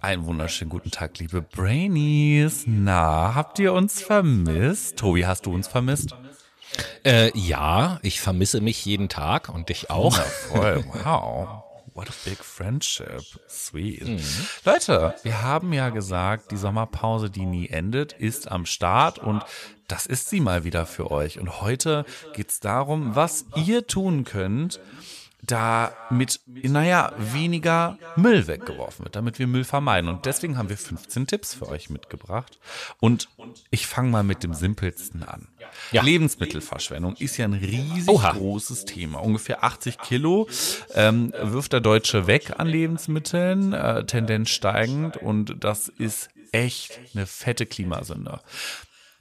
Einen wunderschönen guten Tag, liebe Brainies. Na, habt ihr uns vermisst? Tobi, hast du uns vermisst? Äh, ja, ich vermisse mich jeden Tag und dich auch. Wundervoll, wow. What a big friendship. Sweet. Mhm. Leute, wir haben ja gesagt, die Sommerpause, die nie endet, ist am Start und das ist sie mal wieder für euch. Und heute geht's darum, was ihr tun könnt, damit, naja, weniger Müll weggeworfen wird, damit wir Müll vermeiden. Und deswegen haben wir 15 Tipps für euch mitgebracht. Und ich fange mal mit dem simpelsten an. Ja. Lebensmittelverschwendung ist ja ein riesig Oha. großes Thema. Ungefähr 80 Kilo ähm, wirft der Deutsche weg an Lebensmitteln, äh, Tendenz steigend. Und das ist echt eine fette Klimasünde.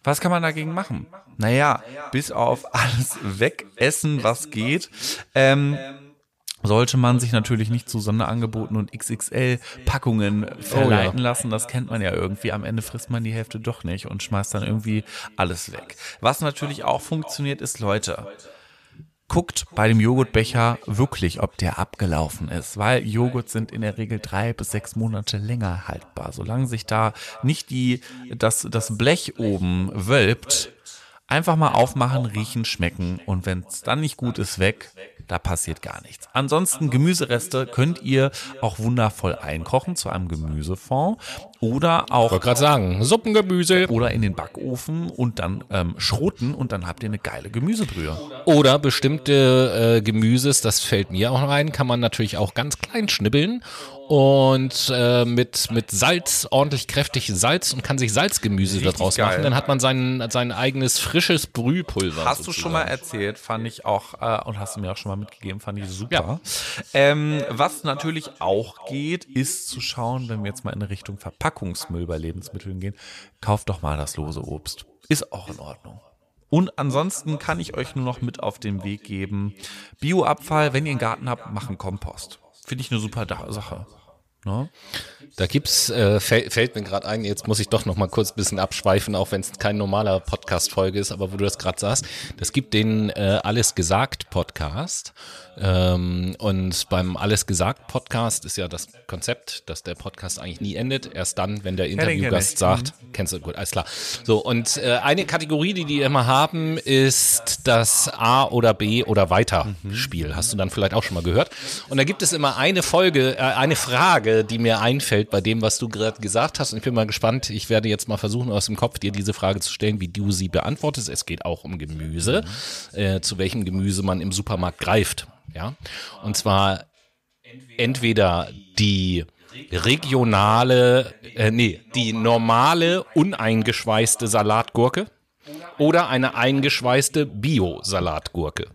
Was kann man dagegen machen? Naja, bis auf alles wegessen, was geht. Ähm, sollte man sich natürlich nicht zu Sonderangeboten und XXL-Packungen verleiten oh ja. lassen. Das kennt man ja irgendwie. Am Ende frisst man die Hälfte doch nicht und schmeißt dann irgendwie alles weg. Was natürlich auch funktioniert, ist Leute. Guckt bei dem Joghurtbecher wirklich, ob der abgelaufen ist, weil Joghurt sind in der Regel drei bis sechs Monate länger haltbar. Solange sich da nicht die, das, das Blech oben wölbt, einfach mal aufmachen, riechen, schmecken und wenn es dann nicht gut ist, weg da passiert gar nichts. Ansonsten Gemüsereste könnt ihr auch wundervoll einkochen zu einem Gemüsefond oder auch. Ich wollte gerade sagen, Suppengemüse. Oder in den Backofen und dann ähm, schroten und dann habt ihr eine geile Gemüsebrühe. Oder bestimmte äh, Gemüses, das fällt mir auch rein, kann man natürlich auch ganz klein schnibbeln und äh, mit, mit Salz, ordentlich kräftig Salz und kann sich Salzgemüse Richtig daraus geil. machen. Dann hat man sein, sein eigenes frisches Brühpulver. Hast sozusagen. du schon mal erzählt, fand ich auch, äh, und hast du mir auch schon mal mitgegeben, fand ich super. Ja. Ähm, was natürlich auch geht, ist zu schauen, wenn wir jetzt mal in Richtung Verpackungsmüll bei Lebensmitteln gehen, kauft doch mal das lose Obst. Ist auch in Ordnung. Und ansonsten kann ich euch nur noch mit auf den Weg geben. Bioabfall, wenn ihr einen Garten habt, machen Kompost. Finde ich eine super Sache. Ne? Da gibt's, äh, fällt, fällt mir gerade ein, jetzt muss ich doch noch mal kurz ein bisschen abschweifen, auch wenn es kein normaler Podcast-Folge ist, aber wo du das gerade sagst, das gibt den äh, Alles gesagt Podcast. Ähm, und beim Alles gesagt Podcast ist ja das Konzept, dass der Podcast eigentlich nie endet, erst dann, wenn der Interviewgast sagt, mhm. kennst du gut, alles klar. So, und äh, eine Kategorie, die die immer haben, ist das A oder B oder weiter mhm. Spiel. Hast du dann vielleicht auch schon mal gehört? Und da gibt es immer eine Folge, äh, eine Frage, die mir einfällt bei dem, was du gerade gesagt hast. Und ich bin mal gespannt. Ich werde jetzt mal versuchen, aus dem Kopf dir diese Frage zu stellen, wie du sie beantwortest. Es geht auch um Gemüse, mhm. äh, zu welchem Gemüse man im Supermarkt greift. Ja, und zwar entweder die regionale, äh, nee, die normale uneingeschweißte Salatgurke oder eine eingeschweißte Bio-Salatgurke.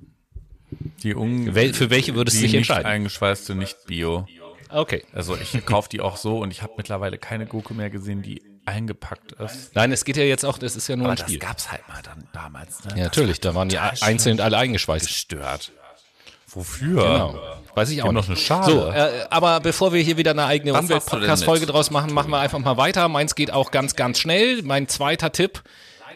Die un für welche würdest du dich entscheiden? Nicht eingeschweißte, nicht Bio. Okay. Also ich kaufe die auch so und ich habe mittlerweile keine Gurke mehr gesehen, die eingepackt ist. Nein, es geht ja jetzt auch, das ist ja nur Aber ein Spiel. das gab's halt mal dann damals. Ne? Ja, natürlich, da waren die einzeln alle eingeschweißt. Gestört. Wofür? Genau. Weiß ich auch noch eine Schale. So, äh, aber bevor wir hier wieder eine eigene Umwelt-Podcast-Folge draus machen, machen wir einfach mal weiter. Meins geht auch ganz, ganz schnell. Mein zweiter Tipp.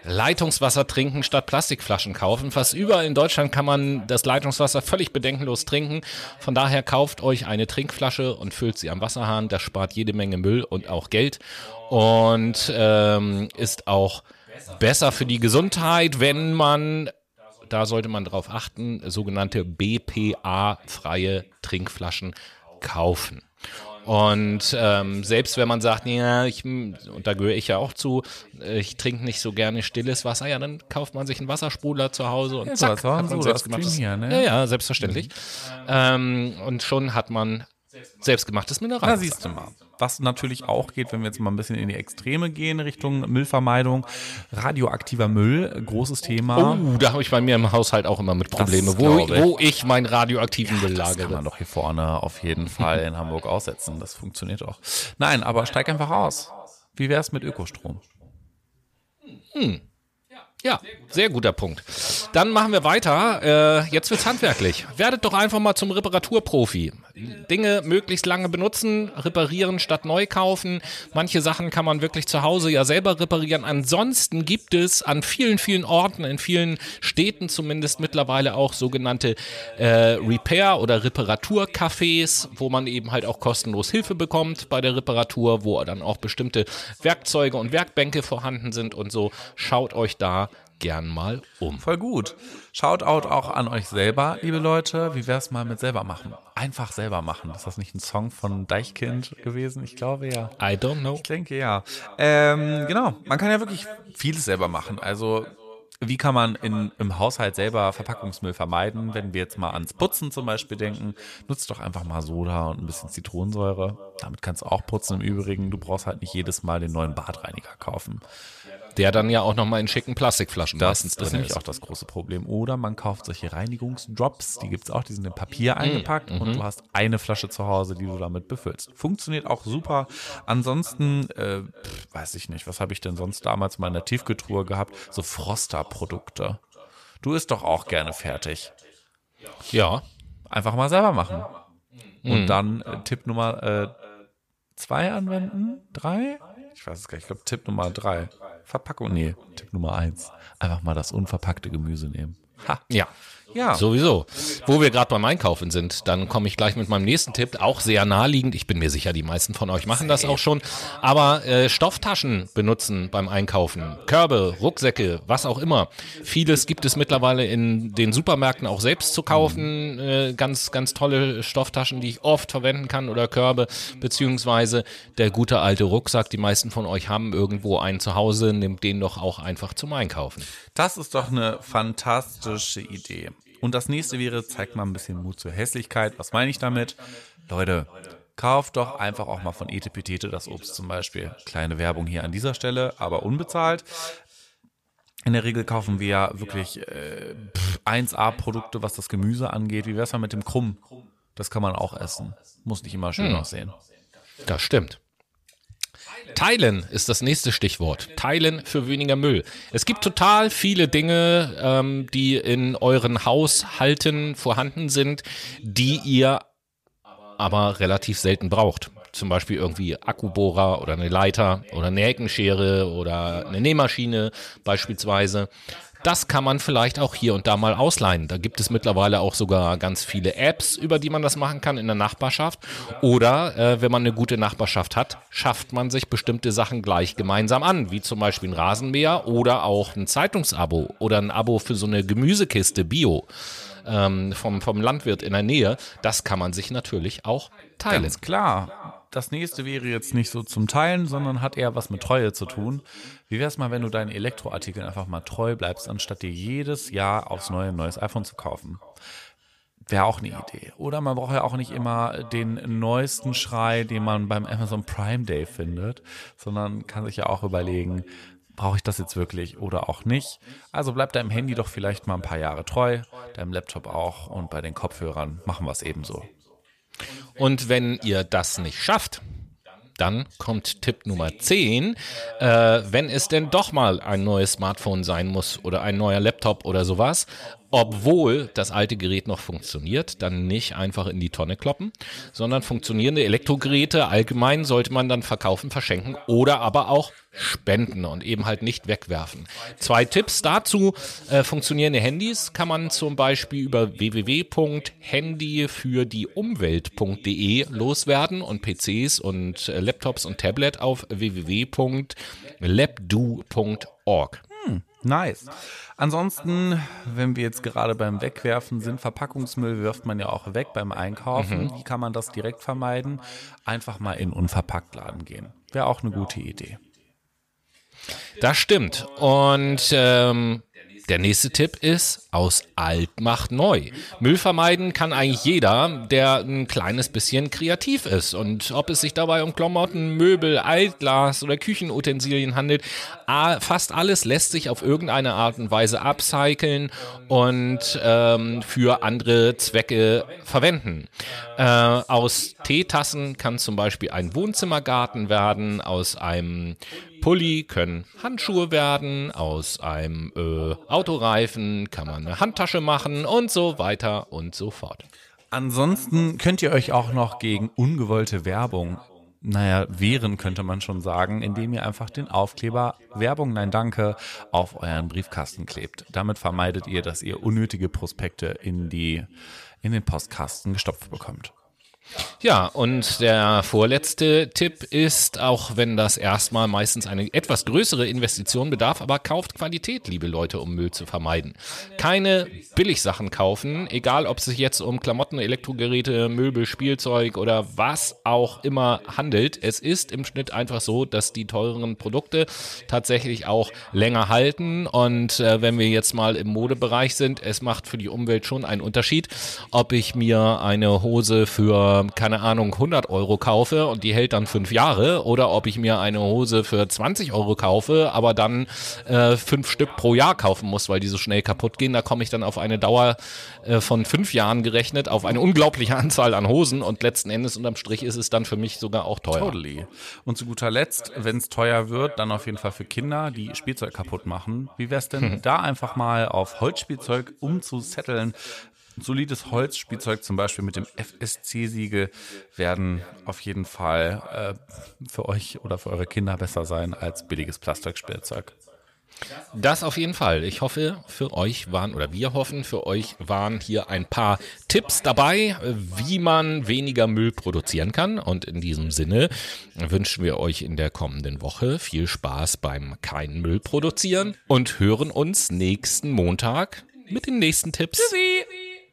Leitungswasser trinken statt Plastikflaschen kaufen. Fast überall in Deutschland kann man das Leitungswasser völlig bedenkenlos trinken. Von daher kauft euch eine Trinkflasche und füllt sie am Wasserhahn. Das spart jede Menge Müll und auch Geld und ähm, ist auch besser für die Gesundheit, wenn man da sollte man darauf achten, sogenannte BPA-freie Trinkflaschen kaufen. Und ähm, selbst wenn man sagt, ja, ich, und da gehöre ich ja auch zu, äh, ich trinke nicht so gerne stilles Wasser, ja, dann kauft man sich einen Wassersprudler zu Hause und ja, zack, hat man selbstgemachtes. Hier, ne? Ja, ja, selbstverständlich. Mhm. Ähm, und schon hat man selbstgemachtes Mineralwasser. Da siehst du mal. Was natürlich auch geht, wenn wir jetzt mal ein bisschen in die Extreme gehen, Richtung Müllvermeidung. Radioaktiver Müll, großes Thema. Oh, da habe ich bei mir im Haushalt auch immer mit Probleme, wo, ich. wo ich meinen radioaktiven Müll lagere. Das kann man doch hier vorne auf jeden Fall in Hamburg aussetzen. Das funktioniert auch. Nein, aber steig einfach aus. Wie wäre es mit Ökostrom? Hm. Ja, sehr guter Punkt. Dann machen wir weiter. Äh, jetzt wird's handwerklich. Werdet doch einfach mal zum Reparaturprofi. Dinge möglichst lange benutzen, reparieren statt neu kaufen. Manche Sachen kann man wirklich zu Hause ja selber reparieren. Ansonsten gibt es an vielen, vielen Orten, in vielen Städten zumindest mittlerweile auch sogenannte äh, Repair- oder Reparaturcafés, wo man eben halt auch kostenlos Hilfe bekommt bei der Reparatur, wo dann auch bestimmte Werkzeuge und Werkbänke vorhanden sind und so. Schaut euch da gern mal um. Voll gut. Shoutout auch an euch selber, liebe Leute. Wie wär's mal mit selber machen? Einfach selber machen. Ist das nicht ein Song von Deichkind gewesen? Ich glaube ja. I don't know. Ich denke ja. Ähm, genau. Man kann ja wirklich vieles selber machen. Also wie kann man in, im Haushalt selber Verpackungsmüll vermeiden? Wenn wir jetzt mal ans Putzen zum Beispiel denken, nutzt doch einfach mal Soda und ein bisschen Zitronensäure. Damit kannst du auch putzen im Übrigen. Du brauchst halt nicht jedes Mal den neuen Badreiniger kaufen. Der dann ja auch nochmal in schicken Plastikflaschen Das meistens ist drin nämlich ist. auch das große Problem. Oder man kauft solche Reinigungsdrops, die gibt's auch, die sind in Papier eingepackt und du hast eine Flasche zu Hause, die du damit befüllst. Funktioniert auch super. Ansonsten, äh, weiß ich nicht, was habe ich denn sonst damals mal in der Tiefkühltruhe gehabt? So Froster-Produkte. Du isst doch auch gerne fertig. Ja. Einfach mal selber machen. Und dann äh, Tipp Nummer äh, zwei anwenden? Drei? Ich weiß es gar nicht. Ich glaube, Tipp Nummer drei. Verpackung, nee, Tipp Nummer eins. Einfach mal das unverpackte Gemüse nehmen. Ha. Ja. Ja. Sowieso. Wo wir gerade beim Einkaufen sind, dann komme ich gleich mit meinem nächsten Tipp, auch sehr naheliegend. Ich bin mir sicher, die meisten von euch machen das auch schon. Aber äh, Stofftaschen benutzen beim Einkaufen. Körbe, Rucksäcke, was auch immer. Vieles gibt es mittlerweile in den Supermärkten auch selbst zu kaufen. Äh, ganz, ganz tolle Stofftaschen, die ich oft verwenden kann oder Körbe, beziehungsweise der gute alte Rucksack. Die meisten von euch haben irgendwo einen zu Hause, nimmt den doch auch einfach zum Einkaufen. Das ist doch eine fantastische Idee. Und das nächste wäre, zeigt mal ein bisschen Mut zur Hässlichkeit. Was meine ich damit? Leute, kauft doch einfach auch mal von Etepetete das Obst zum Beispiel. Kleine Werbung hier an dieser Stelle, aber unbezahlt. In der Regel kaufen wir ja wirklich äh, pff, 1A-Produkte, was das Gemüse angeht. Wie wär's mal mit dem Krumm? Das kann man auch essen. Muss nicht immer schön aussehen. Das stimmt. Teilen ist das nächste Stichwort. Teilen für weniger Müll. Es gibt total viele Dinge, ähm, die in euren Haushalten vorhanden sind, die ihr aber relativ selten braucht. Zum Beispiel irgendwie Akkubohrer oder eine Leiter oder eine Heckenschere oder eine Nähmaschine beispielsweise. Das kann man vielleicht auch hier und da mal ausleihen. Da gibt es mittlerweile auch sogar ganz viele Apps, über die man das machen kann in der Nachbarschaft. Oder äh, wenn man eine gute Nachbarschaft hat, schafft man sich bestimmte Sachen gleich gemeinsam an, wie zum Beispiel ein Rasenmäher oder auch ein Zeitungsabo oder ein Abo für so eine Gemüsekiste Bio ähm, vom, vom Landwirt in der Nähe. Das kann man sich natürlich auch teilen. Ganz klar. Das nächste wäre jetzt nicht so zum Teilen, sondern hat eher was mit Treue zu tun. Wie wär's mal, wenn du deinen Elektroartikeln einfach mal treu bleibst, anstatt dir jedes Jahr aufs neue ein neues iPhone zu kaufen? Wäre auch eine Idee. Oder man braucht ja auch nicht immer den neuesten Schrei, den man beim Amazon Prime Day findet, sondern kann sich ja auch überlegen, brauche ich das jetzt wirklich oder auch nicht? Also bleib deinem Handy doch vielleicht mal ein paar Jahre treu, deinem Laptop auch und bei den Kopfhörern machen wir es ebenso. Und wenn ihr das nicht schafft, dann kommt Tipp Nummer 10. Äh, wenn es denn doch mal ein neues Smartphone sein muss oder ein neuer Laptop oder sowas, obwohl das alte Gerät noch funktioniert, dann nicht einfach in die Tonne kloppen, sondern funktionierende Elektrogeräte allgemein sollte man dann verkaufen, verschenken oder aber auch spenden und eben halt nicht wegwerfen. Zwei Tipps dazu. Äh, funktionierende Handys kann man zum Beispiel über www.handyfürdiumwelt.de loswerden und PCs und äh, Laptops und Tablet auf www.labdo.org. Nice. Ansonsten, wenn wir jetzt gerade beim Wegwerfen sind, Verpackungsmüll wirft man ja auch weg beim Einkaufen. Wie kann man das direkt vermeiden? Einfach mal in Unverpacktladen gehen. Wäre auch eine gute Idee. Das stimmt. Und ähm, der nächste Tipp ist, aus alt macht neu. Müll vermeiden kann eigentlich jeder, der ein kleines bisschen kreativ ist. Und ob es sich dabei um Klamotten, Möbel, Altglas oder Küchenutensilien handelt, fast alles lässt sich auf irgendeine Art und Weise upcyclen und ähm, für andere Zwecke verwenden. Äh, aus Teetassen kann zum Beispiel ein Wohnzimmergarten werden, aus einem Pulli können Handschuhe werden, aus einem äh, Autoreifen kann man eine Handtasche machen und so weiter und so fort. Ansonsten könnt ihr euch auch noch gegen ungewollte Werbung naja, wehren könnte man schon sagen, indem ihr einfach den Aufkleber Werbung, nein danke auf euren Briefkasten klebt. Damit vermeidet ihr, dass ihr unnötige Prospekte in die, in den Postkasten gestopft bekommt. Ja, und der vorletzte Tipp ist, auch wenn das erstmal meistens eine etwas größere Investition bedarf, aber kauft Qualität, liebe Leute, um Müll zu vermeiden. Keine Billigsachen kaufen, egal ob es sich jetzt um Klamotten, Elektrogeräte, Möbel, Spielzeug oder was auch immer handelt. Es ist im Schnitt einfach so, dass die teureren Produkte tatsächlich auch länger halten. Und äh, wenn wir jetzt mal im Modebereich sind, es macht für die Umwelt schon einen Unterschied, ob ich mir eine Hose für keine Ahnung, 100 Euro kaufe und die hält dann fünf Jahre oder ob ich mir eine Hose für 20 Euro kaufe, aber dann äh, fünf Stück pro Jahr kaufen muss, weil die so schnell kaputt gehen. Da komme ich dann auf eine Dauer äh, von fünf Jahren gerechnet, auf eine unglaubliche Anzahl an Hosen und letzten Endes unterm Strich ist es dann für mich sogar auch teuer. Totally. Und zu guter Letzt, wenn es teuer wird, dann auf jeden Fall für Kinder, die Spielzeug kaputt machen. Wie wäre es denn hm. da einfach mal auf Holzspielzeug umzusetteln? Solides Holzspielzeug, zum Beispiel mit dem FSC-Siegel, werden auf jeden Fall äh, für euch oder für eure Kinder besser sein als billiges Plastikspielzeug. Das auf jeden Fall. Ich hoffe, für euch waren, oder wir hoffen, für euch waren hier ein paar Tipps dabei, wie man weniger Müll produzieren kann. Und in diesem Sinne wünschen wir euch in der kommenden Woche viel Spaß beim keinen Müll produzieren und hören uns nächsten Montag mit den nächsten Tipps. Tschüssi.